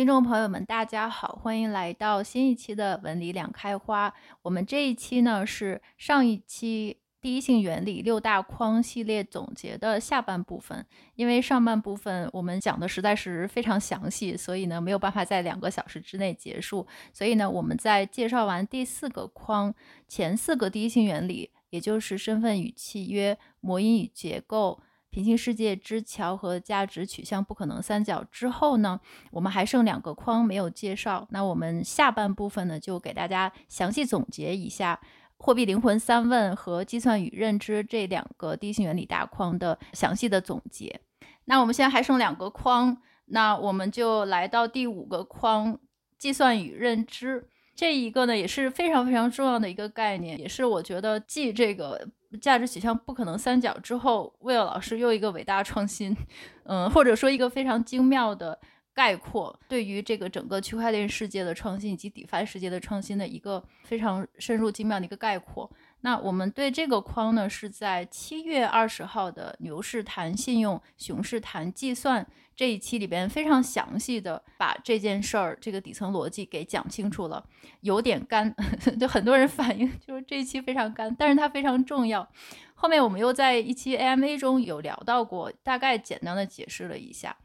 听众朋友们，大家好，欢迎来到新一期的文理两开花。我们这一期呢是上一期第一性原理六大框系列总结的下半部分。因为上半部分我们讲的实在是非常详细，所以呢没有办法在两个小时之内结束。所以呢，我们在介绍完第四个框，前四个第一性原理，也就是身份与契约、模因与结构。平行世界之桥和价值取向不可能三角之后呢，我们还剩两个框没有介绍。那我们下半部分呢，就给大家详细总结一下货币灵魂三问和计算与认知这两个第一性原理大框的详细的总结。那我们现在还剩两个框，那我们就来到第五个框，计算与认知。这一个呢也是非常非常重要的一个概念，也是我觉得继这个。价值取向不可能三角之后，Will 老师又一个伟大创新，嗯，或者说一个非常精妙的概括，对于这个整个区块链世界的创新以及 DeFi 世界的创新的一个非常深入精妙的一个概括。那我们对这个框呢，是在七月二十号的牛市谈信用，熊市谈计算这一期里边非常详细的把这件事儿这个底层逻辑给讲清楚了，有点干，就很多人反映就是这一期非常干，但是它非常重要。后面我们又在一期 AMA 中有聊到过，大概简单的解释了一下。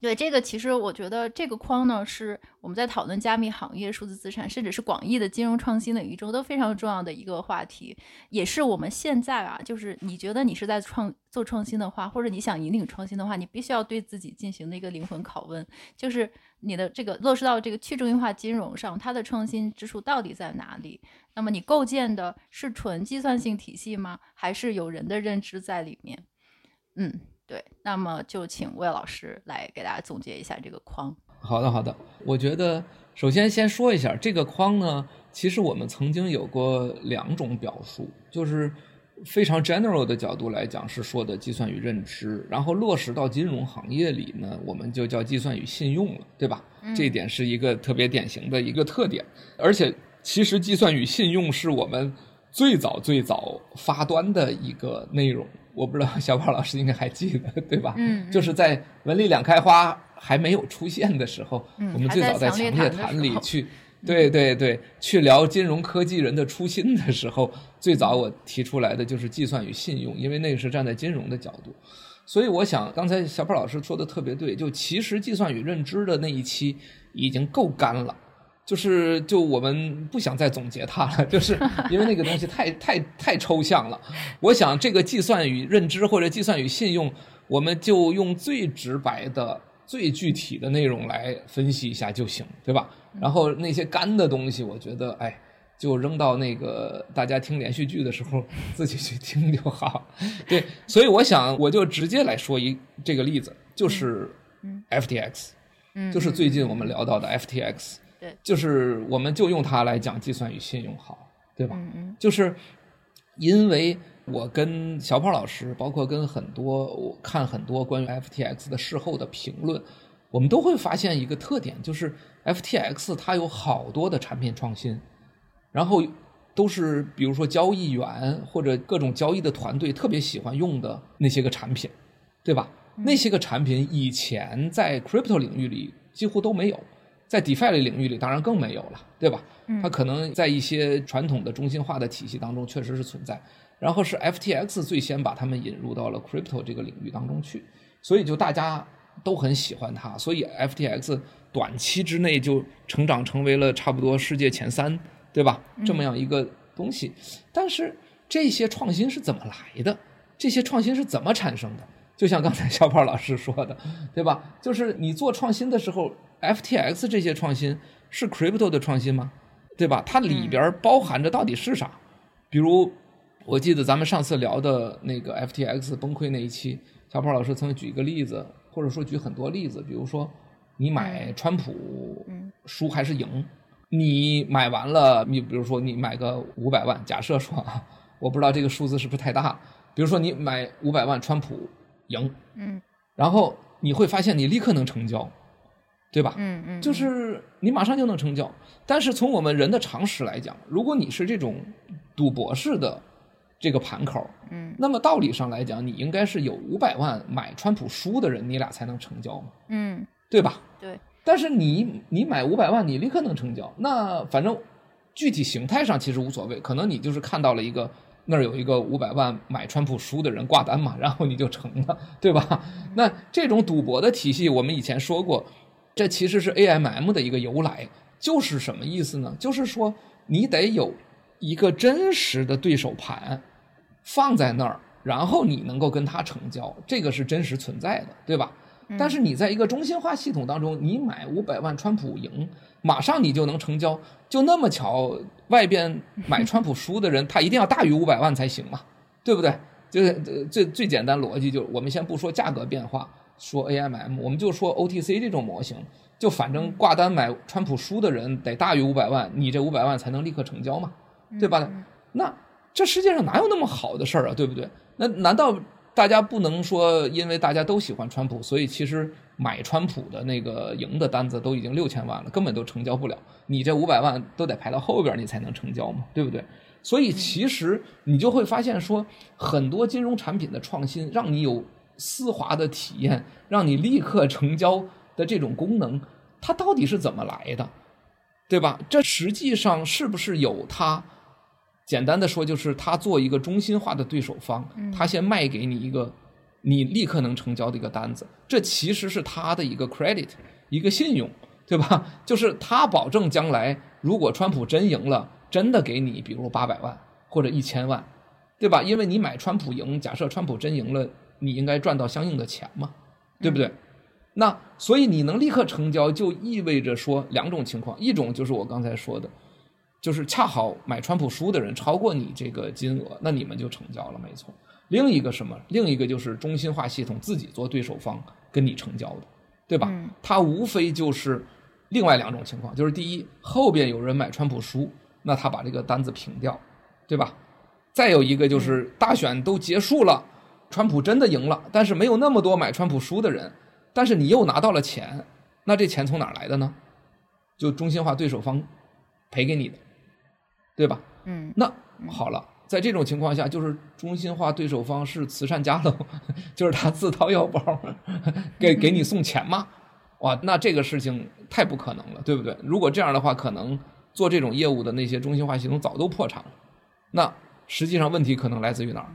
对这个，其实我觉得这个框呢，是我们在讨论加密行业、数字资产，甚至是广义的金融创新领域中都非常重要的一个话题，也是我们现在啊，就是你觉得你是在创做创新的话，或者你想引领创新的话，你必须要对自己进行的一个灵魂拷问，就是你的这个落实到这个去中心化金融上，它的创新之处到底在哪里？那么你构建的是纯计算性体系吗？还是有人的认知在里面？嗯。对，那么就请魏老师来给大家总结一下这个框。好的，好的。我觉得首先先说一下这个框呢，其实我们曾经有过两种表述，就是非常 general 的角度来讲是说的计算与认知，然后落实到金融行业里呢，我们就叫计算与信用了，对吧？嗯。这一点是一个特别典型的一个特点，而且其实计算与信用是我们最早最早发端的一个内容。我不知道小宝老师应该还记得对吧？嗯，就是在文理两开花还没有出现的时候，嗯、我们最早在强烈谈里去，对对对，去聊金融科技人的初心的时候，最早我提出来的就是计算与信用，因为那个是站在金融的角度，所以我想刚才小宝老师说的特别对，就其实计算与认知的那一期已经够干了。就是，就我们不想再总结它了，就是因为那个东西太太太抽象了。我想这个计算与认知或者计算与信用，我们就用最直白的、最具体的内容来分析一下就行，对吧？然后那些干的东西，我觉得，哎，就扔到那个大家听连续剧的时候自己去听就好。对，所以我想我就直接来说一这个例子，就是 FTX，就是最近我们聊到的 FTX。对，就是我们就用它来讲计算与信用好，对吧？嗯嗯。就是因为我跟小胖老师，包括跟很多我看很多关于 FTX 的事后的评论，我们都会发现一个特点，就是 FTX 它有好多的产品创新，然后都是比如说交易员或者各种交易的团队特别喜欢用的那些个产品，对吧？嗯。那些个产品以前在 crypto 领域里几乎都没有。在 DeFi 的领域里，当然更没有了，对吧？它可能在一些传统的中心化的体系当中确实是存在，然后是 FTX 最先把他们引入到了 Crypto 这个领域当中去，所以就大家都很喜欢它，所以 FTX 短期之内就成长成为了差不多世界前三，对吧？这么样一个东西，但是这些创新是怎么来的？这些创新是怎么产生的？就像刚才小胖老师说的，对吧？就是你做创新的时候。FTX 这些创新是 crypto 的创新吗？对吧？它里边包含着到底是啥？比如，我记得咱们上次聊的那个 FTX 崩溃那一期，小胖老师曾举一个例子，或者说举很多例子，比如说你买川普输还是赢？你买完了，你比如说你买个五百万，假设说啊，我不知道这个数字是不是太大，比如说你买五百万，川普赢，嗯，然后你会发现你立刻能成交。对吧？嗯嗯，就是你马上就能成交。但是从我们人的常识来讲，如果你是这种赌博式的这个盘口，嗯，那么道理上来讲，你应该是有五百万买川普输的人，你俩才能成交嘛，嗯，对吧？对。但是你你买五百万，你立刻能成交。那反正具体形态上其实无所谓，可能你就是看到了一个那儿有一个五百万买川普书的人挂单嘛，然后你就成了，对吧？那这种赌博的体系，我们以前说过，这其实是 AMM 的一个由来，就是什么意思呢？就是说你得有一个真实的对手盘放在那儿。然后你能够跟他成交，这个是真实存在的，对吧？但是你在一个中心化系统当中，你买五百万川普赢，马上你就能成交，就那么巧，外边买 川普输的人，他一定要大于五百万才行嘛，对不对？就是最最简单逻辑，就是我们先不说价格变化，说 AMM，我们就说 OTC 这种模型，就反正挂单买川普书的人得大于五百万，你这五百万才能立刻成交嘛，对吧？那这世界上哪有那么好的事儿啊，对不对？那难道大家不能说，因为大家都喜欢川普，所以其实买川普的那个赢的单子都已经六千万了，根本都成交不了。你这五百万都得排到后边，你才能成交嘛，对不对？所以其实你就会发现说，很多金融产品的创新，让你有丝滑的体验，让你立刻成交的这种功能，它到底是怎么来的，对吧？这实际上是不是有它？简单的说，就是他做一个中心化的对手方，他先卖给你一个你立刻能成交的一个单子，这其实是他的一个 credit，一个信用，对吧？就是他保证将来如果川普真赢了，真的给你比如八百万或者一千万，对吧？因为你买川普赢，假设川普真赢了，你应该赚到相应的钱嘛，对不对？那所以你能立刻成交，就意味着说两种情况，一种就是我刚才说的。就是恰好买川普书的人超过你这个金额，那你们就成交了，没错。另一个什么？另一个就是中心化系统自己做对手方跟你成交的，对吧？嗯、它无非就是另外两种情况，就是第一，后边有人买川普书，那他把这个单子平掉，对吧？再有一个就是大选都结束了，川普真的赢了，但是没有那么多买川普书的人，但是你又拿到了钱，那这钱从哪儿来的呢？就中心化对手方赔给你的。对吧？嗯，那好了，在这种情况下，就是中心化对手方是慈善家喽，就是他自掏腰包给给你送钱吗？哇，那这个事情太不可能了，对不对？如果这样的话，可能做这种业务的那些中心化系统早都破产了。那实际上问题可能来自于哪儿？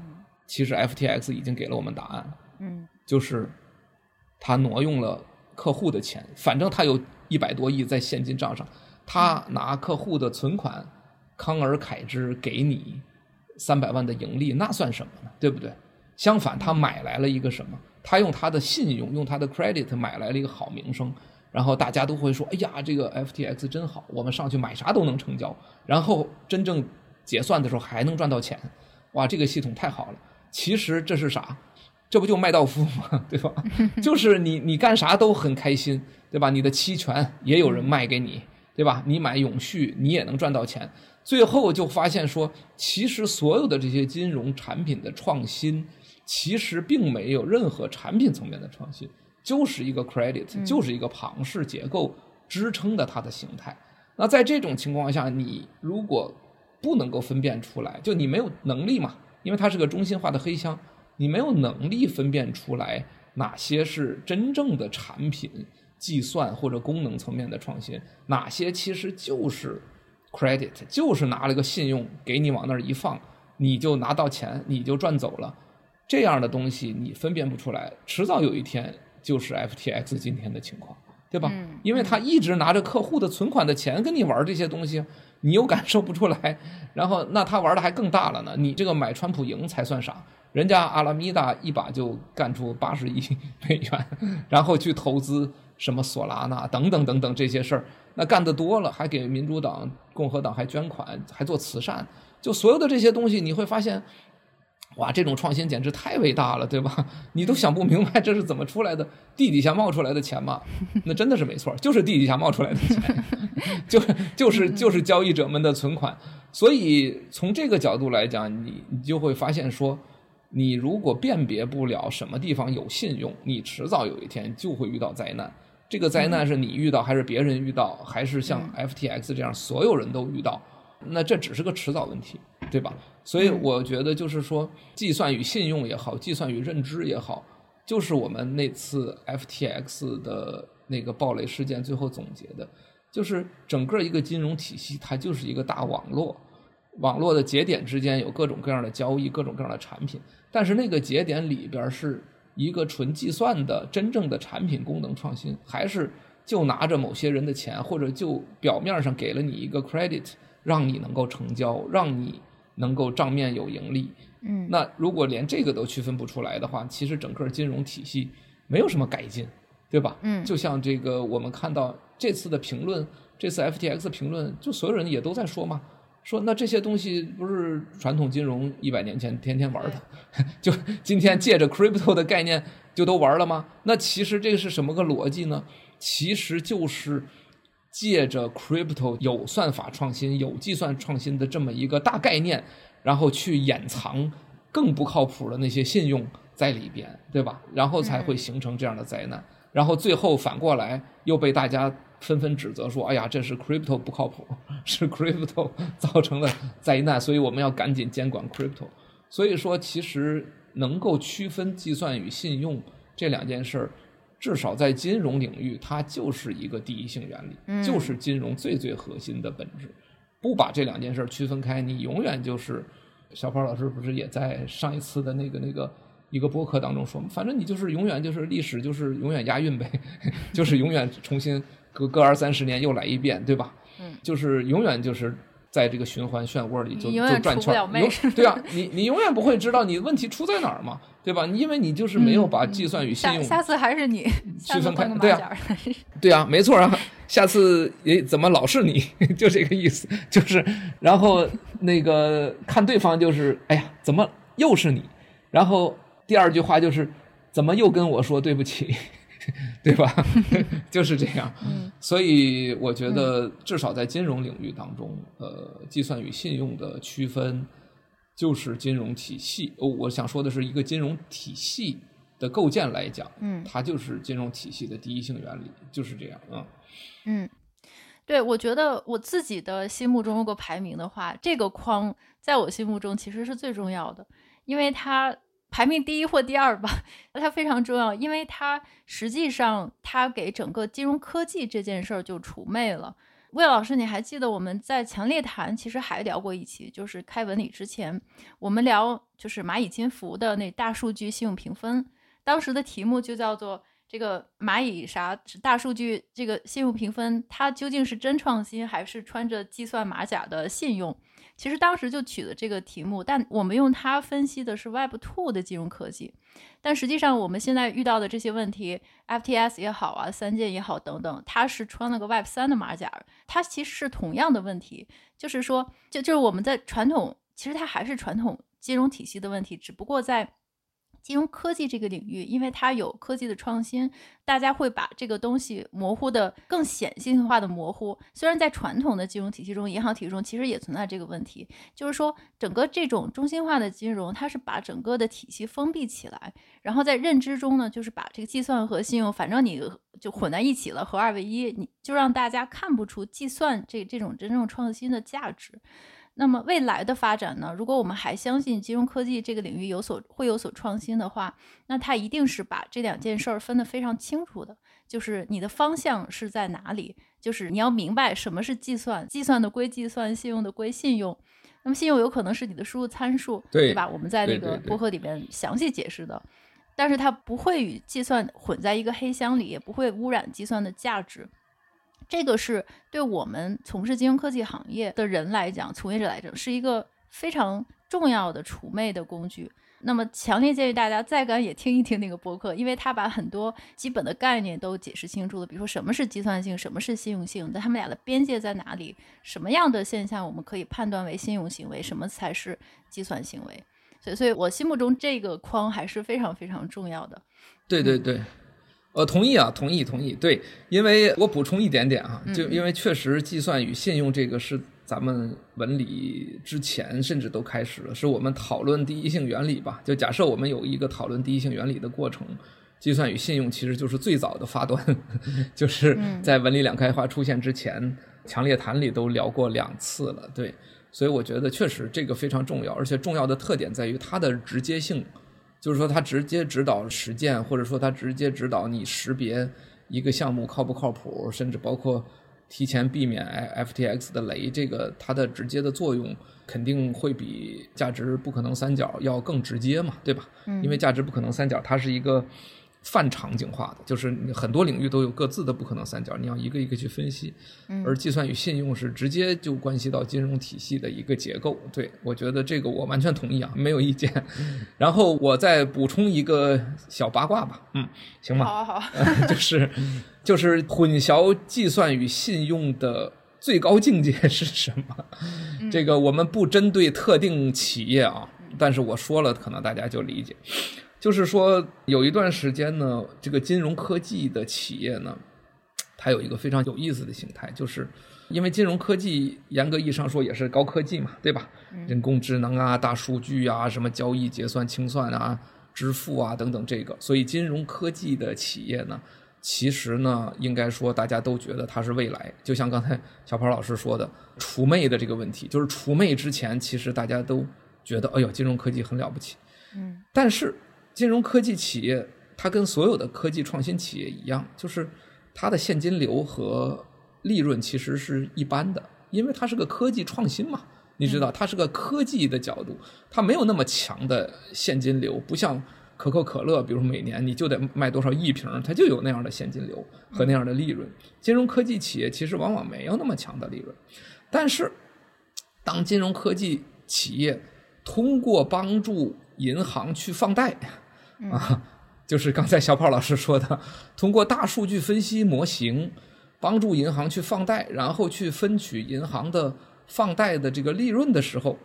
其实 FTX 已经给了我们答案了，嗯，就是他挪用了客户的钱，反正他有一百多亿在现金账上，他拿客户的存款。康尔凯之给你三百万的盈利，那算什么呢？对不对？相反，他买来了一个什么？他用他的信用，用他的 credit 买来了一个好名声，然后大家都会说：“哎呀，这个 FTX 真好，我们上去买啥都能成交，然后真正结算的时候还能赚到钱，哇，这个系统太好了。”其实这是啥？这不就麦道夫吗？对吧？就是你你干啥都很开心，对吧？你的期权也有人卖给你，对吧？你买永续，你也能赚到钱。最后就发现说，其实所有的这些金融产品的创新，其实并没有任何产品层面的创新，就是一个 credit，就是一个庞氏结构支撑的它的形态。那在这种情况下，你如果不能够分辨出来，就你没有能力嘛，因为它是个中心化的黑箱，你没有能力分辨出来哪些是真正的产品计算或者功能层面的创新，哪些其实就是。credit 就是拿了个信用给你往那儿一放，你就拿到钱，你就赚走了。这样的东西你分辨不出来，迟早有一天就是 FTX 今天的情况，对吧？嗯、因为他一直拿着客户的存款的钱跟你玩这些东西，你又感受不出来。然后那他玩的还更大了呢。你这个买川普赢才算啥？人家阿拉米达一把就干出八十亿 美元，然后去投资什么索拉纳等等等等这些事儿。那干得多了，还给民主党、共和党还捐款，还做慈善，就所有的这些东西，你会发现，哇，这种创新简直太伟大了，对吧？你都想不明白这是怎么出来的，地底下冒出来的钱嘛？那真的是没错，就是地底下冒出来的钱，就就是就是交易者们的存款。所以从这个角度来讲，你你就会发现说，你如果辨别不了什么地方有信用，你迟早有一天就会遇到灾难。这个灾难是你遇到，还是别人遇到，还是像 FTX 这样所有人都遇到？那这只是个迟早问题，对吧？所以我觉得就是说，计算与信用也好，计算与认知也好，就是我们那次 FTX 的那个暴雷事件最后总结的，就是整个一个金融体系，它就是一个大网络，网络的节点之间有各种各样的交易，各种各样的产品，但是那个节点里边是一个纯计算的真正的产品功能创新，还是就拿着某些人的钱，或者就表面上给了你一个 credit，让你能够成交，让你能够账面有盈利。嗯，那如果连这个都区分不出来的话，其实整个金融体系没有什么改进，对吧？嗯，就像这个我们看到这次的评论，这次 FTX 的评论，就所有人也都在说嘛，说那这些东西不是传统金融一百年前天天玩的，就今天借着 crypto 的概念就都玩了吗？那其实这个是什么个逻辑呢？其实就是借着 crypto 有算法创新、有计算创新的这么一个大概念。然后去掩藏更不靠谱的那些信用在里边，对吧？然后才会形成这样的灾难。然后最后反过来又被大家纷纷指责说：“哎呀，这是 crypto 不靠谱，是 crypto 造成的灾难。”所以我们要赶紧监管 crypto。所以说，其实能够区分计算与信用这两件事儿，至少在金融领域，它就是一个第一性原理，就是金融最最核心的本质。不把这两件事区分开，你永远就是小胖老师不是也在上一次的那个那个一个播客当中说吗？反正你就是永远就是历史就是永远押韵呗，就是永远重新隔隔二三十年又来一遍，对吧？嗯，就是永远就是在这个循环漩涡里就就转圈儿。对啊，你你永远不会知道你问题出在哪儿嘛，对吧？因为你就是没有把计算与信用、嗯、下，下次还是你区分开，对啊，对啊，没错啊。下次也怎么老是你，就这个意思，就是，然后那个看对方就是，哎呀，怎么又是你？然后第二句话就是，怎么又跟我说对不起，对吧？就是这样。所以我觉得，至少在金融领域当中，呃，计算与信用的区分，就是金融体系。哦，我想说的是一个金融体系的构建来讲，嗯，它就是金融体系的第一性原理，就是这样，嗯。嗯，对，我觉得我自己的心目中如果排名的话，这个框在我心目中其实是最重要的，因为它排名第一或第二吧，它非常重要，因为它实际上它给整个金融科技这件事儿就除魅了。魏老师，你还记得我们在强烈谈其实还聊过一期，就是开文理之前，我们聊就是蚂蚁金服的那大数据信用评分，当时的题目就叫做。这个蚂蚁啥大数据这个信用评分，它究竟是真创新还是穿着计算马甲的信用？其实当时就取了这个题目，但我们用它分析的是 Web Two 的金融科技。但实际上我们现在遇到的这些问题，FTS 也好啊，三剑也好等等，它是穿了个 Web 3的马甲，它其实是同样的问题，就是说，就就是我们在传统，其实它还是传统金融体系的问题，只不过在。金融科技这个领域，因为它有科技的创新，大家会把这个东西模糊的更显性化的模糊。虽然在传统的金融体系中，银行体系中其实也存在这个问题，就是说整个这种中心化的金融，它是把整个的体系封闭起来，然后在认知中呢，就是把这个计算和信用，反正你就混在一起了，合二为一，你就让大家看不出计算这这种真正创新的价值。那么未来的发展呢？如果我们还相信金融科技这个领域有所会有所创新的话，那它一定是把这两件事儿分得非常清楚的。就是你的方向是在哪里？就是你要明白什么是计算，计算的归计算，信用的归信用。那么信用有可能是你的输入参数，对，对吧？我们在那个播客里面详细解释的。但是它不会与计算混在一个黑箱里，也不会污染计算的价值。这个是对我们从事金融科技行业的人来讲，从业者来讲，是一个非常重要的除魅的工具。那么，强烈建议大家再敢也听一听那个播客，因为他把很多基本的概念都解释清楚了。比如说，什么是计算性，什么是信用性，那他们俩的边界在哪里？什么样的现象我们可以判断为信用行为，什么才是计算行为？所以，所以我心目中这个框还是非常非常重要的。对对对。呃，同意啊，同意同意，对，因为我补充一点点啊，就因为确实计算与信用这个是咱们文理之前甚至都开始了，是我们讨论第一性原理吧？就假设我们有一个讨论第一性原理的过程，计算与信用其实就是最早的发端，就是在文理两开花出现之前，强烈谈里都聊过两次了，对，所以我觉得确实这个非常重要，而且重要的特点在于它的直接性。就是说，它直接指导实践，或者说它直接指导你识别一个项目靠不靠谱，甚至包括提前避免 FTX 的雷，这个它的直接的作用肯定会比价值不可能三角要更直接嘛，对吧？嗯，因为价值不可能三角它是一个。泛场景化的，就是很多领域都有各自的不可能三角，你要一个一个去分析。而计算与信用是直接就关系到金融体系的一个结构。对，我觉得这个我完全同意啊，没有意见。然后我再补充一个小八卦吧，嗯，行吗？好好，就是就是混淆计算与信用的最高境界是什么？这个我们不针对特定企业啊，但是我说了，可能大家就理解。就是说，有一段时间呢，这个金融科技的企业呢，它有一个非常有意思的形态，就是因为金融科技严格意义上说也是高科技嘛，对吧？人工智能啊、大数据啊、什么交易结算清算啊、支付啊等等，这个，所以金融科技的企业呢，其实呢，应该说大家都觉得它是未来。就像刚才小跑老师说的，除魅的这个问题，就是除魅之前，其实大家都觉得，哎呦，金融科技很了不起。嗯，但是。金融科技企业，它跟所有的科技创新企业一样，就是它的现金流和利润其实是一般的，因为它是个科技创新嘛。你知道，它是个科技的角度，它没有那么强的现金流，不像可口可乐，比如每年你就得卖多少亿瓶，它就有那样的现金流和那样的利润。金融科技企业其实往往没有那么强的利润，但是当金融科技企业通过帮助银行去放贷。啊，就是刚才小跑老师说的，通过大数据分析模型，帮助银行去放贷，然后去分取银行的放贷的这个利润的时候，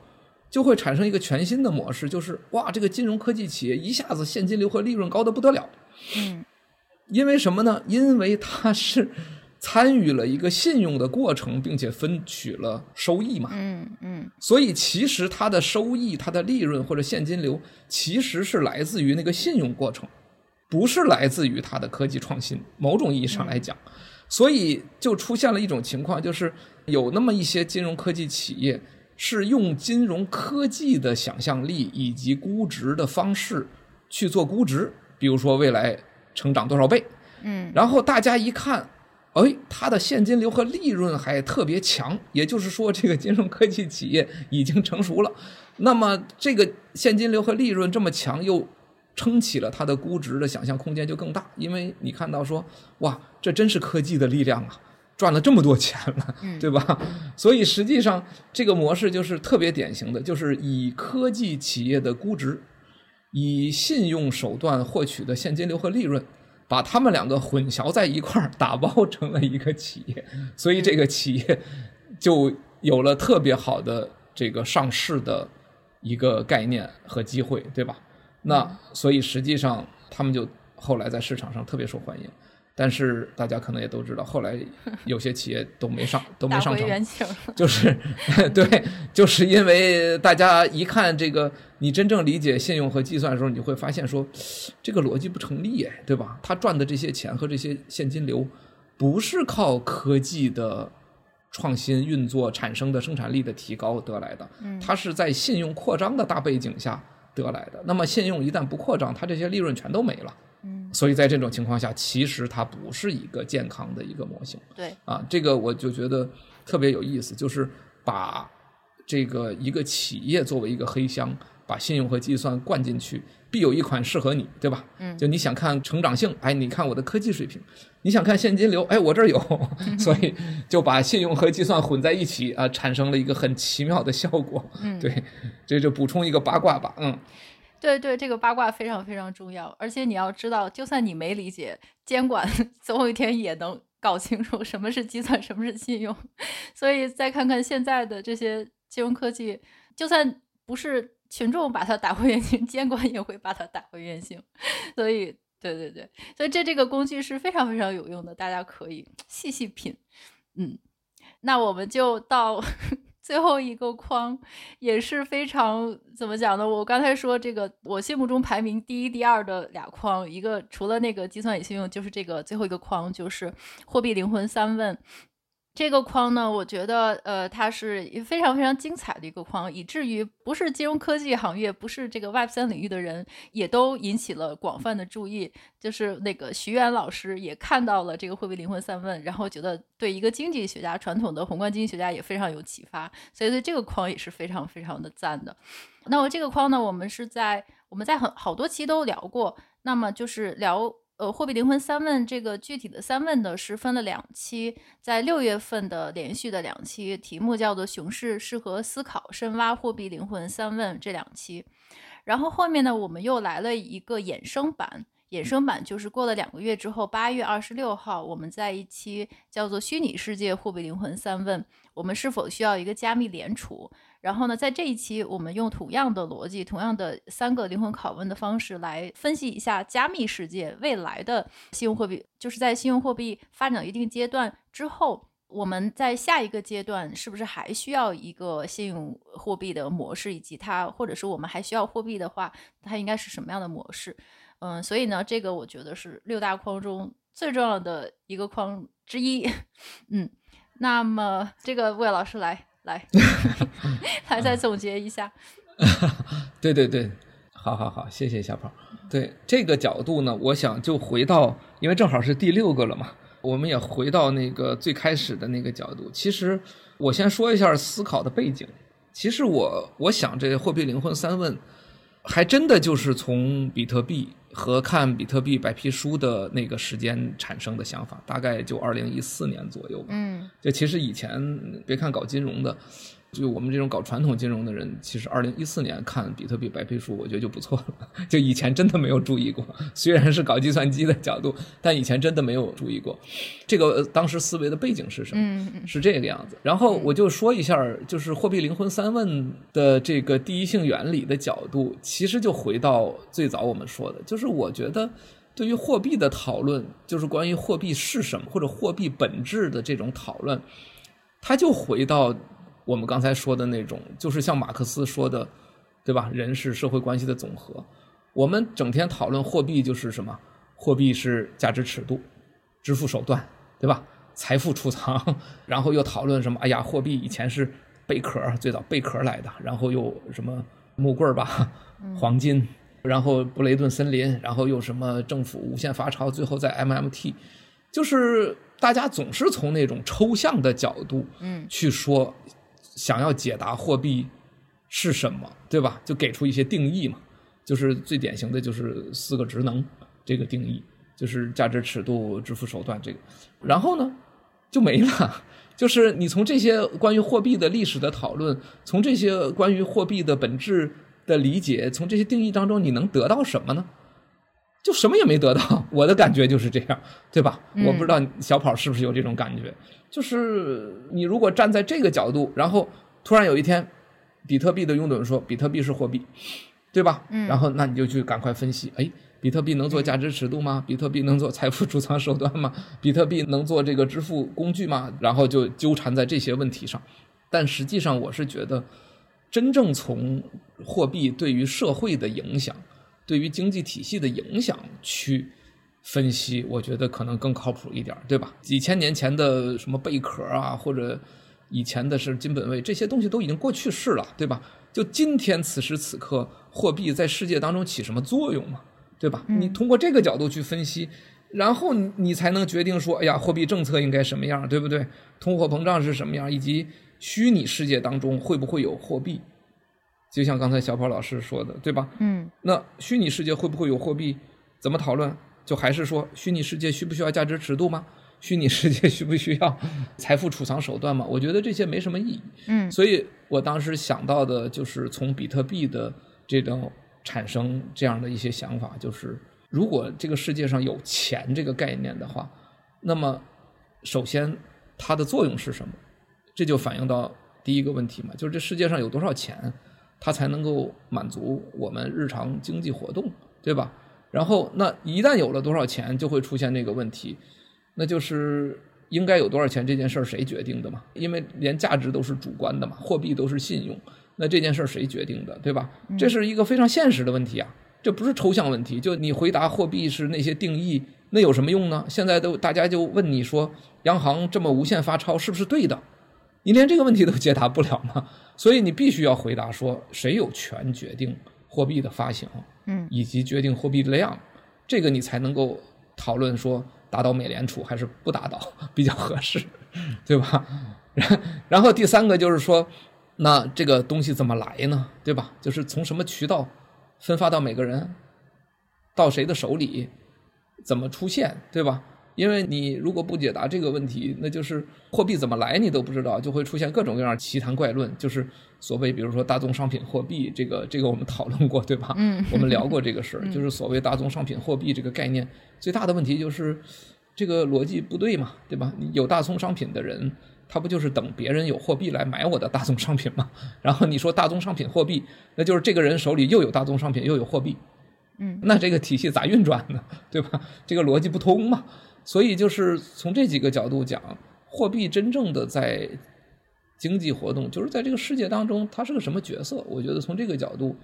就会产生一个全新的模式，就是哇，这个金融科技企业一下子现金流和利润高得不得了。嗯，因为什么呢？因为它是。参与了一个信用的过程，并且分取了收益嘛。嗯嗯。所以其实它的收益、它的利润或者现金流，其实是来自于那个信用过程，不是来自于它的科技创新。某种意义上来讲，所以就出现了一种情况，就是有那么一些金融科技企业是用金融科技的想象力以及估值的方式去做估值，比如说未来成长多少倍。嗯。然后大家一看。哎，它的现金流和利润还特别强，也就是说，这个金融科技企业已经成熟了。那么，这个现金流和利润这么强，又撑起了它的估值的想象空间就更大。因为你看到说，哇，这真是科技的力量啊，赚了这么多钱了，对吧？所以实际上，这个模式就是特别典型的，就是以科技企业的估值，以信用手段获取的现金流和利润。把他们两个混淆在一块儿，打包成了一个企业，所以这个企业就有了特别好的这个上市的一个概念和机会，对吧？那所以实际上他们就后来在市场上特别受欢迎。但是大家可能也都知道，后来有些企业都没上，都没上成，就是 对，就是因为大家一看这个，你真正理解信用和计算的时候，你会发现说，这个逻辑不成立，哎，对吧？他赚的这些钱和这些现金流，不是靠科技的创新运作产生的生产力的提高得来的，它是在信用扩张的大背景下得来的。那么信用一旦不扩张，它这些利润全都没了。嗯，所以在这种情况下，其实它不是一个健康的一个模型。对啊，这个我就觉得特别有意思，就是把这个一个企业作为一个黑箱，把信用和计算灌进去，必有一款适合你，对吧？嗯，就你想看成长性，哎，你看我的科技水平；你想看现金流，哎，我这儿有，所以就把信用和计算混在一起啊，产生了一个很奇妙的效果。嗯，对，这就补充一个八卦吧，嗯。对对，这个八卦非常非常重要，而且你要知道，就算你没理解，监管 总有一天也能搞清楚什么是计算，什么是信用。所以再看看现在的这些金融科技，就算不是群众把它打回原形，监管也会把它打回原形。所以，对对对，所以这这个工具是非常非常有用的，大家可以细细品。嗯，那我们就到。最后一个框也是非常怎么讲呢？我刚才说这个，我心目中排名第一、第二的俩框，一个除了那个计算与信用，就是这个最后一个框，就是货币灵魂三问。这个框呢，我觉得呃，它是非常非常精彩的一个框，以至于不是金融科技行业，不是这个 Web 三领域的人，也都引起了广泛的注意。就是那个徐远老师也看到了这个货币灵魂三问，然后觉得对一个经济学家，传统的宏观经济学家也非常有启发，所以对这个框也是非常非常的赞的。那么这个框呢，我们是在我们在很好多期都聊过，那么就是聊。呃，货币灵魂三问这个具体的三问呢，是分了两期，在六月份的连续的两期，题目叫做“熊市适合思考，深挖货币灵魂三问”这两期，然后后面呢，我们又来了一个衍生版。衍生版就是过了两个月之后，八月二十六号，我们在一期叫做“虚拟世界货币灵魂三问”，我们是否需要一个加密联储？然后呢，在这一期，我们用同样的逻辑、同样的三个灵魂拷问的方式来分析一下加密世界未来的信用货币，就是在信用货币发展到一定阶段之后，我们在下一个阶段是不是还需要一个信用货币的模式，以及它，或者是我们还需要货币的话，它应该是什么样的模式？嗯，所以呢，这个我觉得是六大框中最重要的一个框之一。嗯，那么这个魏老师来来，来再总结一下。对对对，好好好，谢谢小胖。对这个角度呢，我想就回到，因为正好是第六个了嘛，我们也回到那个最开始的那个角度。其实我先说一下思考的背景。其实我我想这货币灵魂三问。还真的就是从比特币和看比特币白皮书的那个时间产生的想法，大概就二零一四年左右吧。嗯，就其实以前别看搞金融的。就我们这种搞传统金融的人，其实二零一四年看比特币白皮书，我觉得就不错了。就以前真的没有注意过，虽然是搞计算机的角度，但以前真的没有注意过。这个当时思维的背景是什么？嗯，是这个样子。然后我就说一下，就是货币灵魂三问的这个第一性原理的角度，其实就回到最早我们说的，就是我觉得对于货币的讨论，就是关于货币是什么或者货币本质的这种讨论，它就回到。我们刚才说的那种，就是像马克思说的，对吧？人是社会关系的总和。我们整天讨论货币就是什么？货币是价值尺度、支付手段，对吧？财富储藏，然后又讨论什么？哎呀，货币以前是贝壳，最早贝壳来的，然后又什么木棍吧，黄金，然后布雷顿森林，然后又什么政府无限发钞，最后在 MMT，就是大家总是从那种抽象的角度，嗯，去说。想要解答货币是什么，对吧？就给出一些定义嘛，就是最典型的就是四个职能这个定义，就是价值尺度、支付手段这个，然后呢就没了。就是你从这些关于货币的历史的讨论，从这些关于货币的本质的理解，从这些定义当中，你能得到什么呢？就什么也没得到。我的感觉就是这样，对吧？嗯。我不知道小跑是不是有这种感觉。就是你如果站在这个角度，然后突然有一天，比特币的拥趸说比特币是货币，对吧？嗯。然后那你就去赶快分析，哎，比特币能做价值尺度吗？比特币能做财富储藏手段吗？比特币能做这个支付工具吗？然后就纠缠在这些问题上。但实际上，我是觉得，真正从货币对于社会的影响，对于经济体系的影响去。分析，我觉得可能更靠谱一点，对吧？几千年前的什么贝壳啊，或者以前的是金本位，这些东西都已经过去式了，对吧？就今天此时此刻，货币在世界当中起什么作用嘛，对吧？你通过这个角度去分析，然后你才能决定说，哎呀，货币政策应该什么样，对不对？通货膨胀是什么样，以及虚拟世界当中会不会有货币？就像刚才小跑老师说的，对吧？嗯，那虚拟世界会不会有货币？怎么讨论？就还是说，虚拟世界需不需要价值尺度吗？虚拟世界需不需要财富储藏手段吗？我觉得这些没什么意义。嗯，所以我当时想到的就是从比特币的这种产生这样的一些想法，就是如果这个世界上有钱这个概念的话，那么首先它的作用是什么？这就反映到第一个问题嘛，就是这世界上有多少钱，它才能够满足我们日常经济活动，对吧？然后，那一旦有了多少钱，就会出现那个问题，那就是应该有多少钱这件事儿谁决定的嘛？因为连价值都是主观的嘛，货币都是信用，那这件事儿谁决定的，对吧？这是一个非常现实的问题啊，这不是抽象问题。就你回答货币是那些定义，那有什么用呢？现在都大家就问你说，央行这么无限发钞是不是对的？你连这个问题都解答不了吗？所以你必须要回答说，谁有权决定货币的发行，嗯，以及决定货币的量，这个你才能够讨论说打倒美联储还是不打倒比较合适，对吧？然然后第三个就是说，那这个东西怎么来呢？对吧？就是从什么渠道分发到每个人，到谁的手里，怎么出现，对吧？因为你如果不解答这个问题，那就是货币怎么来你都不知道，就会出现各种各样奇谈怪论，就是所谓比如说大宗商品货币，这个这个我们讨论过，对吧？嗯，我们聊过这个事儿，就是所谓大宗商品货币这个概念，最大的问题就是这个逻辑不对嘛，对吧？你有大宗商品的人，他不就是等别人有货币来买我的大宗商品吗？然后你说大宗商品货币，那就是这个人手里又有大宗商品又有货币，嗯，那这个体系咋运转呢？对吧？这个逻辑不通嘛。所以就是从这几个角度讲，货币真正的在经济活动，就是在这个世界当中，它是个什么角色？我觉得从这个角度，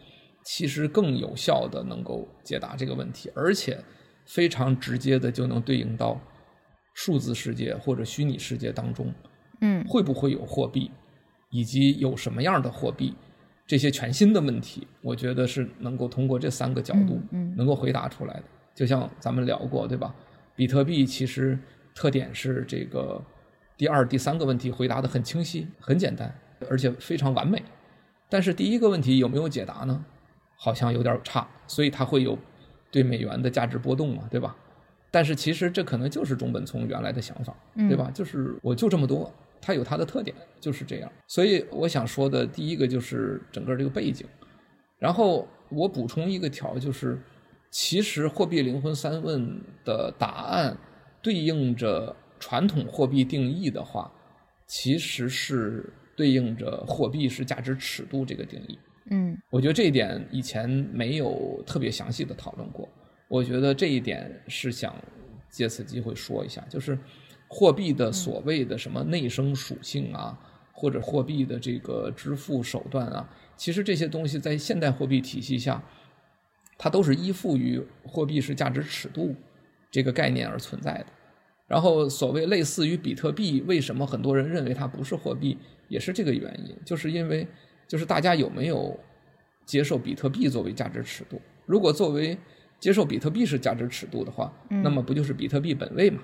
其实更有效的能够解答这个问题，而且非常直接的就能对应到数字世界或者虚拟世界当中，嗯，会不会有货币，以及有什么样的货币，这些全新的问题，我觉得是能够通过这三个角度，嗯，能够回答出来的。就像咱们聊过，对吧？比特币其实特点是这个第二、第三个问题回答得很清晰、很简单，而且非常完美。但是第一个问题有没有解答呢？好像有点差，所以它会有对美元的价值波动嘛，对吧？但是其实这可能就是中本聪原来的想法，对吧？就是我就这么多，它有它的特点，就是这样。所以我想说的第一个就是整个这个背景，然后我补充一个条就是。其实货币灵魂三问的答案对应着传统货币定义的话，其实是对应着货币是价值尺度这个定义。嗯，我觉得这一点以前没有特别详细的讨论过。我觉得这一点是想借此机会说一下，就是货币的所谓的什么内生属性啊，或者货币的这个支付手段啊，其实这些东西在现代货币体系下。它都是依附于货币是价值尺度这个概念而存在的，然后所谓类似于比特币，为什么很多人认为它不是货币，也是这个原因，就是因为就是大家有没有接受比特币作为价值尺度？如果作为接受比特币是价值尺度的话，那么不就是比特币本位嘛，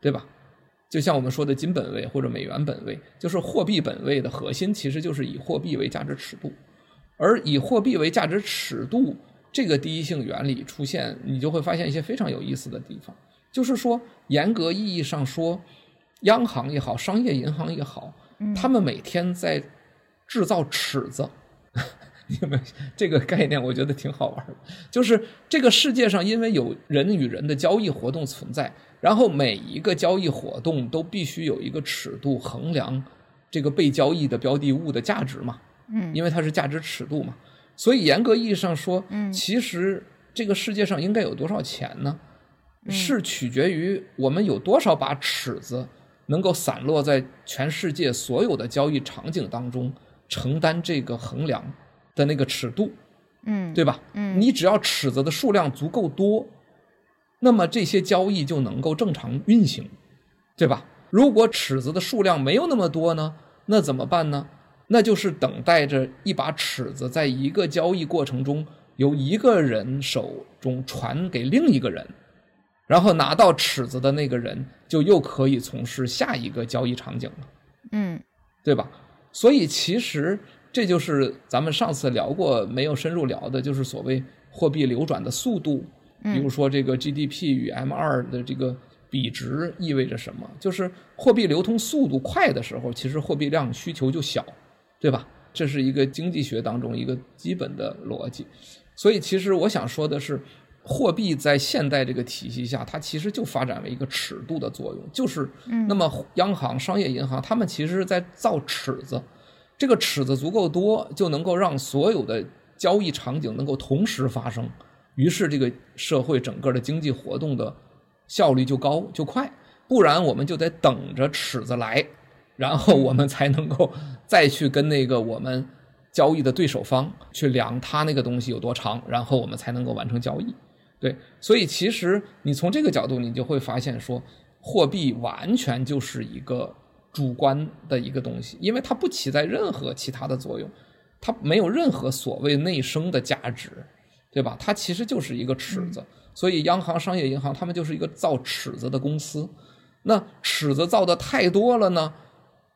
对吧？就像我们说的金本位或者美元本位，就是货币本位的核心其实就是以货币为价值尺度，而以货币为价值尺度。这个第一性原理出现，你就会发现一些非常有意思的地方。就是说，严格意义上说，央行也好，商业银行也好，他们每天在制造尺子。因为这个概念，我觉得挺好玩的。就是这个世界上，因为有人与人的交易活动存在，然后每一个交易活动都必须有一个尺度衡量这个被交易的标的物的价值嘛。嗯，因为它是价值尺度嘛。所以严格意义上说，嗯其实这个世界上应该有多少钱呢？是取决于我们有多少把尺子能够散落在全世界所有的交易场景当中，承担这个衡量的那个尺度，嗯，对吧？嗯，你只要尺子的数量足够多，那么这些交易就能够正常运行，对吧？如果尺子的数量没有那么多呢，那怎么办呢？那就是等待着一把尺子在一个交易过程中由一个人手中传给另一个人，然后拿到尺子的那个人就又可以从事下一个交易场景了，嗯，对吧？所以其实这就是咱们上次聊过没有深入聊的，就是所谓货币流转的速度，比如说这个 GDP 与 M 二的这个比值意味着什么？就是货币流通速度快的时候，其实货币量需求就小。对吧？这是一个经济学当中一个基本的逻辑，所以其实我想说的是，货币在现代这个体系下，它其实就发展为一个尺度的作用，就是，那么央行、商业银行，他们其实是在造尺子，这个尺子足够多，就能够让所有的交易场景能够同时发生，于是这个社会整个的经济活动的效率就高就快，不然我们就得等着尺子来。然后我们才能够再去跟那个我们交易的对手方去量他那个东西有多长，然后我们才能够完成交易。对，所以其实你从这个角度，你就会发现说，货币完全就是一个主观的一个东西，因为它不起在任何其他的作用，它没有任何所谓内生的价值，对吧？它其实就是一个尺子。所以央行、商业银行他们就是一个造尺子的公司。那尺子造的太多了呢，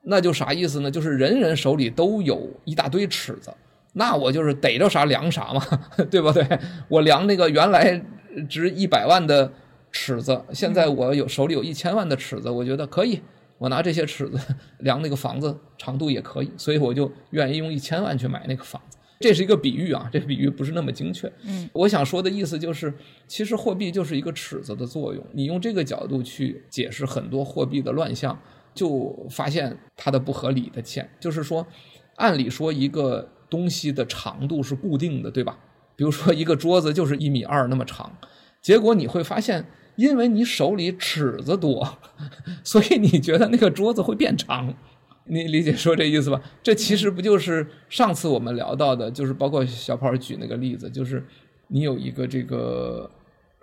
那就啥意思呢？就是人人手里都有一大堆尺子。那我就是逮着啥量啥嘛，对不对？我量那个原来值一百万的尺子，现在我有手里有一千万的尺子，我觉得可以，我拿这些尺子量那个房子长度也可以，所以我就愿意用一千万去买那个房子。这是一个比喻啊，这比喻不是那么精确。嗯，我想说的意思就是，其实货币就是一个尺子的作用。你用这个角度去解释很多货币的乱象，就发现它的不合理的欠，就是说，按理说一个。东西的长度是固定的，对吧？比如说一个桌子就是一米二那么长，结果你会发现，因为你手里尺子多，所以你觉得那个桌子会变长。你理解说这意思吧？这其实不就是上次我们聊到的，就是包括小跑举那个例子，就是你有一个这个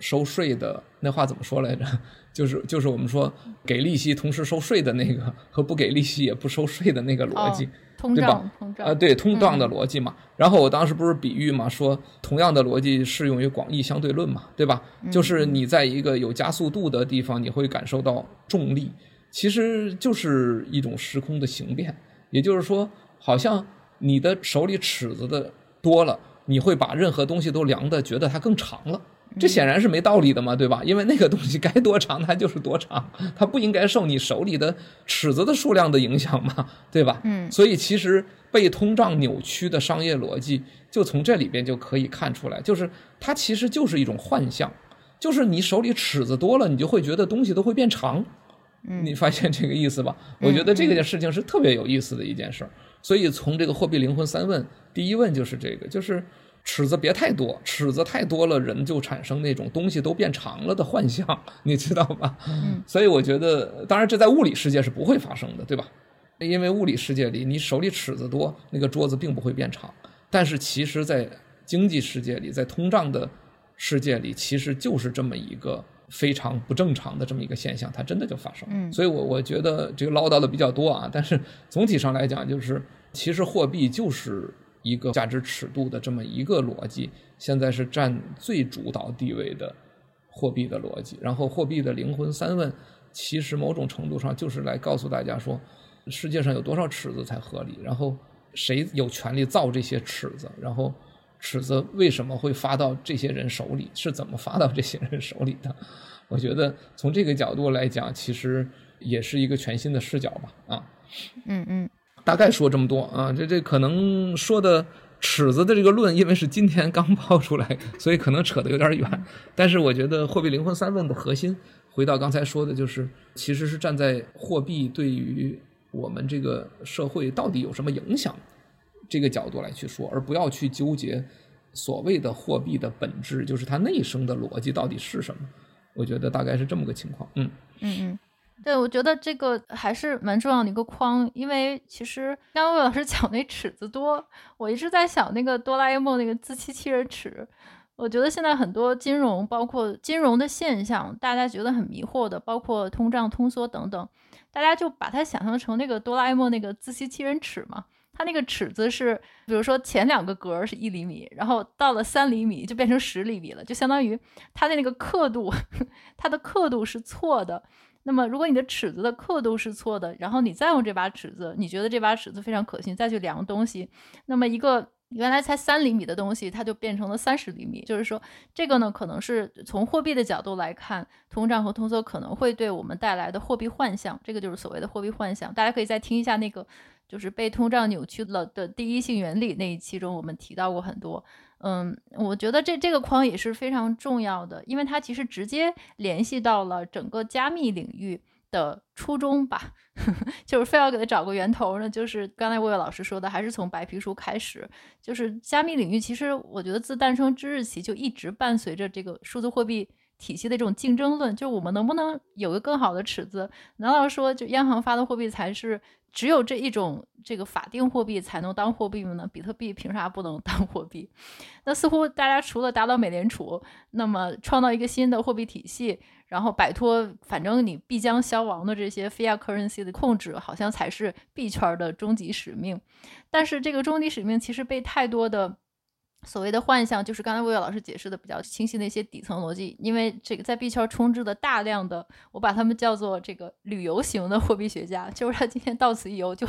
收税的，那话怎么说来着？就是就是我们说给利息同时收税的那个和不给利息也不收税的那个逻辑。哦通胀对吧？通胀啊，对，通胀的逻辑嘛。嗯、然后我当时不是比喻嘛，说同样的逻辑适用于广义相对论嘛，对吧？嗯、就是你在一个有加速度的地方，你会感受到重力，其实就是一种时空的形变。也就是说，好像你的手里尺子的多了，你会把任何东西都量的觉得它更长了。这显然是没道理的嘛，对吧？因为那个东西该多长它就是多长，它不应该受你手里的尺子的数量的影响嘛，对吧？嗯，所以其实被通胀扭曲的商业逻辑，就从这里边就可以看出来，就是它其实就是一种幻象，就是你手里尺子多了，你就会觉得东西都会变长。嗯，你发现这个意思吧？我觉得这个件事情是特别有意思的一件事儿。所以从这个货币灵魂三问，第一问就是这个，就是。尺子别太多，尺子太多了，人就产生那种东西都变长了的幻象，你知道吗？嗯，所以我觉得，当然这在物理世界是不会发生的，对吧？因为物理世界里，你手里尺子多，那个桌子并不会变长。但是其实，在经济世界里，在通胀的世界里，其实就是这么一个非常不正常的这么一个现象，它真的就发生。嗯，所以我我觉得这个唠叨的比较多啊，但是总体上来讲，就是其实货币就是。一个价值尺度的这么一个逻辑，现在是占最主导地位的货币的逻辑。然后货币的灵魂三问，其实某种程度上就是来告诉大家说，世界上有多少尺子才合理？然后谁有权利造这些尺子？然后尺子为什么会发到这些人手里？是怎么发到这些人手里的？我觉得从这个角度来讲，其实也是一个全新的视角吧。啊，嗯嗯。大概说这么多啊，这这可能说的尺子的这个论，因为是今天刚爆出来，所以可能扯得有点远。但是我觉得货币灵魂三问的核心，回到刚才说的，就是其实是站在货币对于我们这个社会到底有什么影响这个角度来去说，而不要去纠结所谓的货币的本质，就是它内生的逻辑到底是什么。我觉得大概是这么个情况。嗯嗯嗯。对，我觉得这个还是蛮重要的一个框，因为其实刚刚魏老师 讲那尺子多，我一直在想那个哆啦 A 梦那个自欺欺人尺。我觉得现在很多金融，包括金融的现象，大家觉得很迷惑的，包括通胀、通缩等等，大家就把它想象成那个哆啦 A 梦那个自欺欺人尺嘛。它那个尺子是，比如说前两个格是一厘米，然后到了三厘米就变成十厘米了，就相当于它的那个刻度，它的刻度是错的。那么，如果你的尺子的刻度是错的，然后你再用这把尺子，你觉得这把尺子非常可信，再去量东西，那么一个原来才三厘米的东西，它就变成了三十厘米。就是说，这个呢，可能是从货币的角度来看，通胀和通缩可能会对我们带来的货币幻象，这个就是所谓的货币幻象。大家可以再听一下那个，就是被通胀扭曲了的第一性原理那一期中，我们提到过很多。嗯，我觉得这这个框也是非常重要的，因为它其实直接联系到了整个加密领域的初衷吧，就是非要给它找个源头呢，就是刚才魏魏老师说的，还是从白皮书开始，就是加密领域其实我觉得自诞生之日起就一直伴随着这个数字货币体系的这种竞争论，就我们能不能有个更好的尺子？难道说就央行发的货币才是只有这一种这个法定货币才能当货币吗？呢？比特币凭啥不能 当货币？那似乎大家除了打倒美联储，那么创造一个新的货币体系，然后摆脱反正你必将消亡的这些 fiat currency 的控制，好像才是币圈的终极使命。但是这个终极使命其实被太多的。所谓的幻象，就是刚才魏老师解释的比较清晰的一些底层逻辑。因为这个在币圈充斥的大量的，我把他们叫做这个旅游型的货币学家，就是他今天到此一游就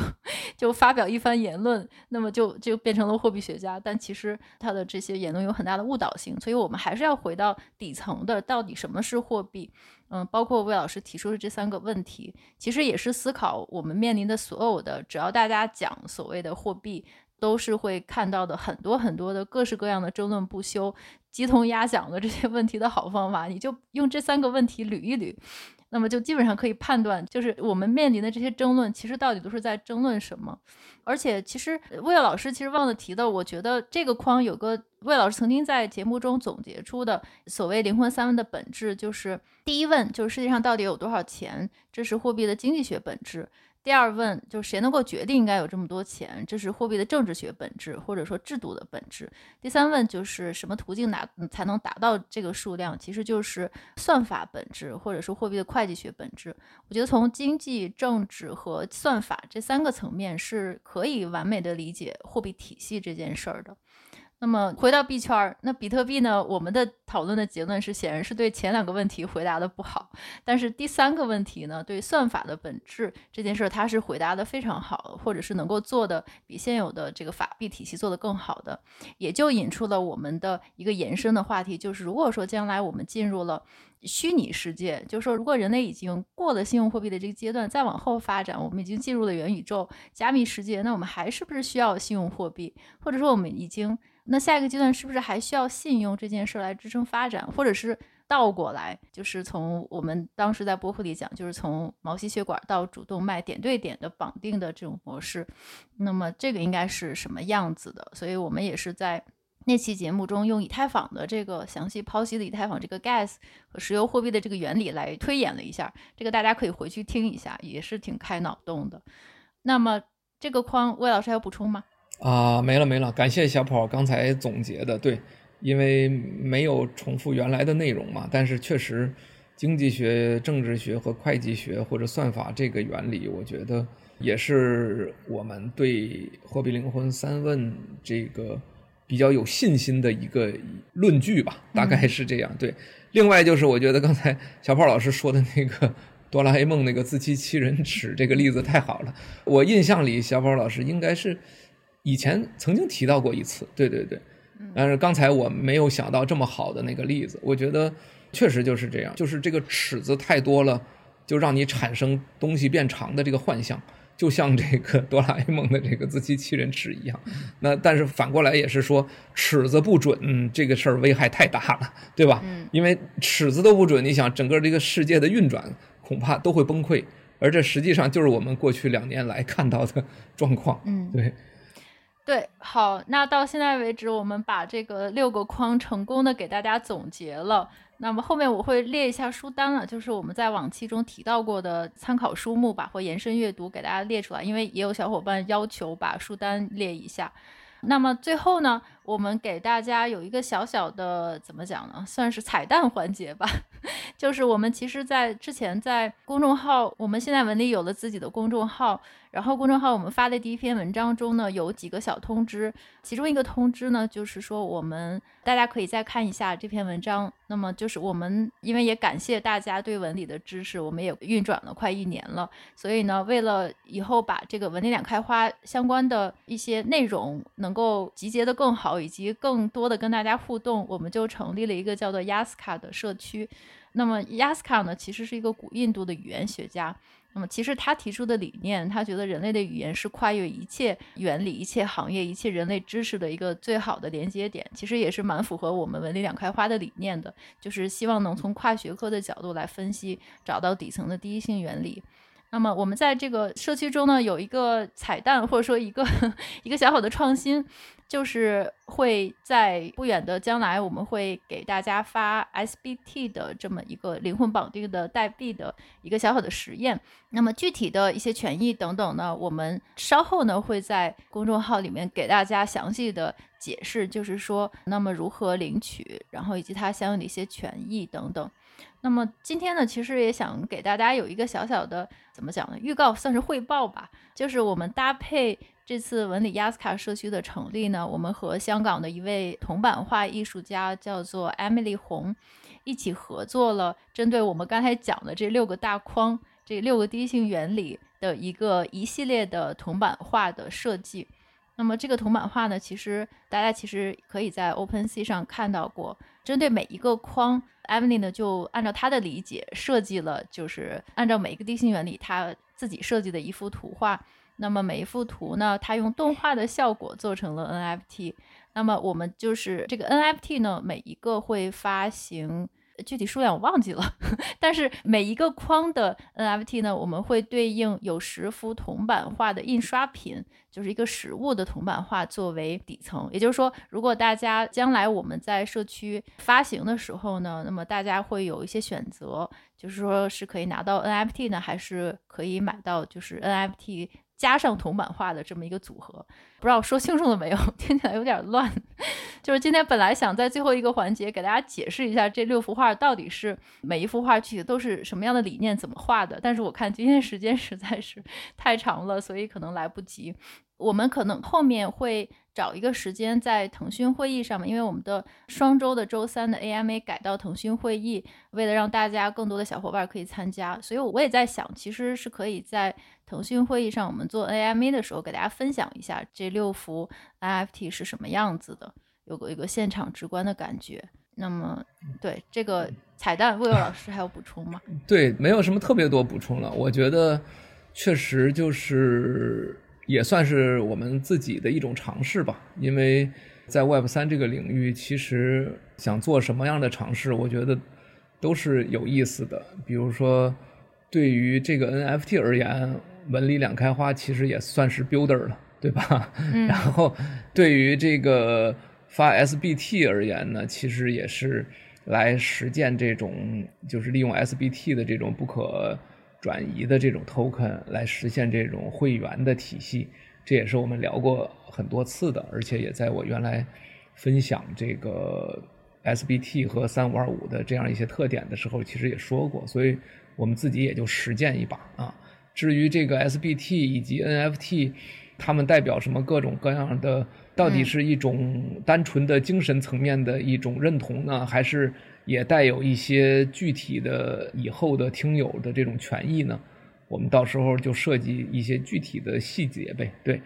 就发表一番言论，那么就就变成了货币学家。但其实他的这些言论有很大的误导性，所以我们还是要回到底层的，到底什么是货币？嗯，包括魏老师提出的这三个问题，其实也是思考我们面临的所有的，只要大家讲所谓的货币。都是会看到的很多很多的各式各样的争论不休、鸡同鸭讲的这些问题的好方法，你就用这三个问题捋一捋，那么就基本上可以判断，就是我们面临的这些争论，其实到底都是在争论什么。而且，其实魏老师其实忘了提的，我觉得这个框有个魏老师曾经在节目中总结出的所谓灵魂三问的本质，就是第一问就是世界上到底有多少钱，这是货币的经济学本质。第二问就是谁能够决定应该有这么多钱，这是货币的政治学本质，或者说制度的本质。第三问就是什么途径拿才能达到这个数量，其实就是算法本质，或者说货币的会计学本质。我觉得从经济、政治和算法这三个层面是可以完美的理解货币体系这件事儿的。那么回到币圈儿，那比特币呢？我们的讨论的结论是，显然是对前两个问题回答的不好，但是第三个问题呢，对算法的本质这件事儿，它是回答的非常好，或者是能够做的比现有的这个法币体系做得更好的，也就引出了我们的一个延伸的话题，就是如果说将来我们进入了虚拟世界，就是说如果人类已经过了信用货币的这个阶段，再往后发展，我们已经进入了元宇宙、加密世界，那我们还是不是需要信用货币，或者说我们已经？那下一个阶段是不是还需要信用这件事来支撑发展，或者是倒过来，就是从我们当时在播客里讲，就是从毛细血管到主动脉点对点的绑定的这种模式，那么这个应该是什么样子的？所以我们也是在那期节目中用以太坊的这个详细剖析的以太坊这个 gas 和石油货币的这个原理来推演了一下，这个大家可以回去听一下，也是挺开脑洞的。那么这个框，魏老师还有补充吗？啊，没了没了，感谢小跑刚才总结的，对，因为没有重复原来的内容嘛，但是确实，经济学、政治学和会计学或者算法这个原理，我觉得也是我们对货币灵魂三问这个比较有信心的一个论据吧，大概是这样。嗯、对，另外就是我觉得刚才小跑老师说的那个 哆啦 A 梦那个自欺欺人 耻这个例子太好了，我印象里小跑老师应该是。以前曾经提到过一次，对对对，但是刚才我没有想到这么好的那个例子。我觉得确实就是这样，就是这个尺子太多了，就让你产生东西变长的这个幻象，就像这个哆啦 A 梦的这个自欺欺人尺一样。那但是反过来也是说，尺子不准，这个事儿危害太大了，对吧？因为尺子都不准，你想整个这个世界的运转恐怕都会崩溃，而这实际上就是我们过去两年来看到的 状况。嗯，对。对，好，那到现在为止，我们把这个六个框成功的给大家总结了。那么后面我会列一下书单了，就是我们在往期中提到过的参考书目吧，或延伸阅读给大家列出来。因为也有小伙伴要求把书单列一下。那么最后呢，我们给大家有一个小小的怎么讲呢，算是彩蛋环节吧。就是我们其实，在之前在公众号，我们现在文理有了自己的公众号。然后公众号我们发的第一篇文章中呢，有几个小通知，其中一个通知呢，就是说我们大家可以再看一下这篇文章。那么就是我们因为也感谢大家对文理的支持，我们也运转了快一年了，所以呢，为了以后把这个文理两开花相关的一些内容能够集结得更好，以及更多的跟大家互动，我们就成立了一个叫做 Yaska 的社区。那么 Yaska 呢，其实是一个古印度的语言学家。那么，其实他提出的理念，他觉得人类的语言是跨越一切原理、一切行业、一切人类知识的一个最好的连接点。其实也是蛮符合我们文理两开花的理念的，就是希望能从跨学科的角度来分析，找到底层的第一性原理。那么我们在这个社区中呢，有一个彩蛋，或者说一个 一个小小的创新。就是会在不远的将来，我们会给大家发 SBT 的这么一个灵魂绑定的代币的一个小小的实验。那么具体的一些权益等等呢，我们稍后呢会在公众号里面给大家详细的解释，就是说那么如何领取，然后以及它相应的一些权益等等。那么今天呢，其实也想给大家有一个小小的怎么讲呢？预告算是汇报吧，就是我们搭配。这次文理亚斯卡社区的成立呢，我们和香港的一位铜版画艺术家叫做 Emily 红一起合作了，针对我们刚才讲的这六个大框、这六个第一性原理的一个一系列的铜版画的设计。那么这个铜版画呢，其实大家其实可以在 OpenSea 上看到过。针对每一个框，Emily 呢就按照她的理解设计了，就是按照每一个定性原理，她自己设计的一幅图画。那么每一幅图呢，它用动画的效果做成了 NFT。那么我们就是这个 NFT 呢，每一个会发行，具体数量我忘记了，但是每一个框的 NFT 呢，我们会对应有十幅铜版画的印刷品，就是一个实物的铜版画作为底层。也就是说，如果大家将来我们在社区发行的时候呢，那么大家会有一些选择，就是说是可以拿到 NFT 呢，还是可以买到就是 NFT。加上铜版画的这么一个组合，不知道说清楚了没有？听起来有点乱。就是今天本来想在最后一个环节给大家解释一下这六幅画到底是每一幅画具体都是什么样的理念，怎么画的，但是我看今天时间实在是太长了，所以可能来不及。我们可能后面会找一个时间在腾讯会议上面，因为我们的双周的周三的 AMA 改到腾讯会议，为了让大家更多的小伙伴可以参加，所以我也在想，其实是可以在腾讯会议上我们做 AMA 的时候给大家分享一下这六幅 NFT 是什么样子的，有个一个现场直观的感觉。那么，对这个彩蛋，魏巍 老师还有补充吗？对，没有什么特别多补充了。我觉得确实就是。也算是我们自己的一种尝试吧，因为在 Web 三这个领域，其实想做什么样的尝试，我觉得都是有意思的。比如说，对于这个 NFT 而言，文理两开花其实也算是 builder 了，对吧？嗯。然后，对于这个发 SBT 而言呢，其实也是来实践这种，就是利用 SBT 的这种不可。转移的这种 token 来实现这种会员的体系，这也是我们聊过很多次的，而且也在我原来分享这个 SBT 和三五二五的这样一些特点的时候，其实也说过，所以我们自己也就实践一把啊。至于这个 SBT 以及 NFT，它们代表什么各种各样的，到底是一种单纯的精神层面的一种认同呢，还是？也带有一些具体的以后的听友的这种权益呢，我们到时候就设计一些具体的细节呗。对，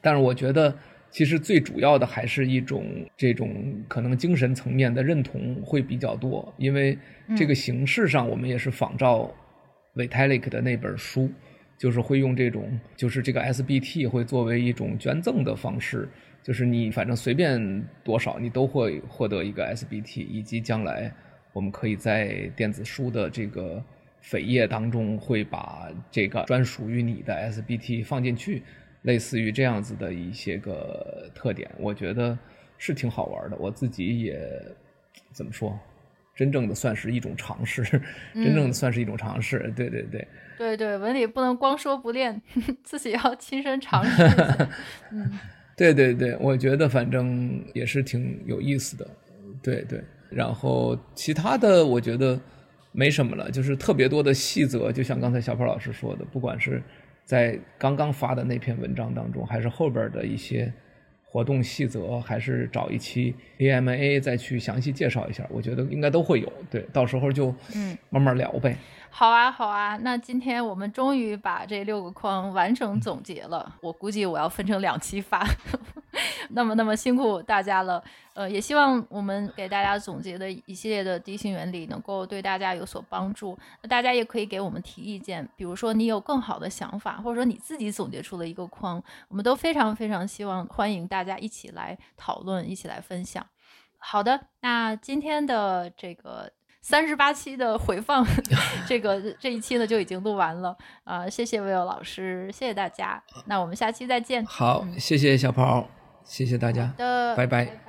但是我觉得其实最主要的还是一种这种可能精神层面的认同会比较多，因为这个形式上我们也是仿照 Vitalik 的那本书，就是会用这种就是这个 SBT 会作为一种捐赠的方式。就是你反正随便多少，你都会获得一个 SBT，以及将来我们可以在电子书的这个扉页当中会把这个专属于你的 SBT 放进去，类似于这样子的一些个特点，我觉得是挺好玩的。我自己也怎么说，真正的算是一种尝试，真正的算是一种尝试。嗯、对对对，对对，文理不能光说不练，自己要亲身尝试一下。嗯。对对对，我觉得反正也是挺有意思的，对对。然后其他的我觉得没什么了，就是特别多的细则，就像刚才小跑老师说的，不管是在刚刚发的那篇文章当中，还是后边的一些活动细则，还是找一期 AMA 再去详细介绍一下，我觉得应该都会有。对，到时候就嗯慢慢聊呗。好啊，好啊，那今天我们终于把这六个框完整总结了。我估计我要分成两期发，那么那么辛苦大家了。呃，也希望我们给大家总结的一系列的第一性原理能够对大家有所帮助。那大家也可以给我们提意见，比如说你有更好的想法，或者说你自己总结出了一个框，我们都非常非常希望欢迎大家一起来讨论，一起来分享。好的，那今天的这个。三十八期的回放，这个这一期呢就已经录完了啊、谢谢 Will 老师，谢谢大家。那我们下期再见。好，谢谢小跑，谢谢大家，拜拜。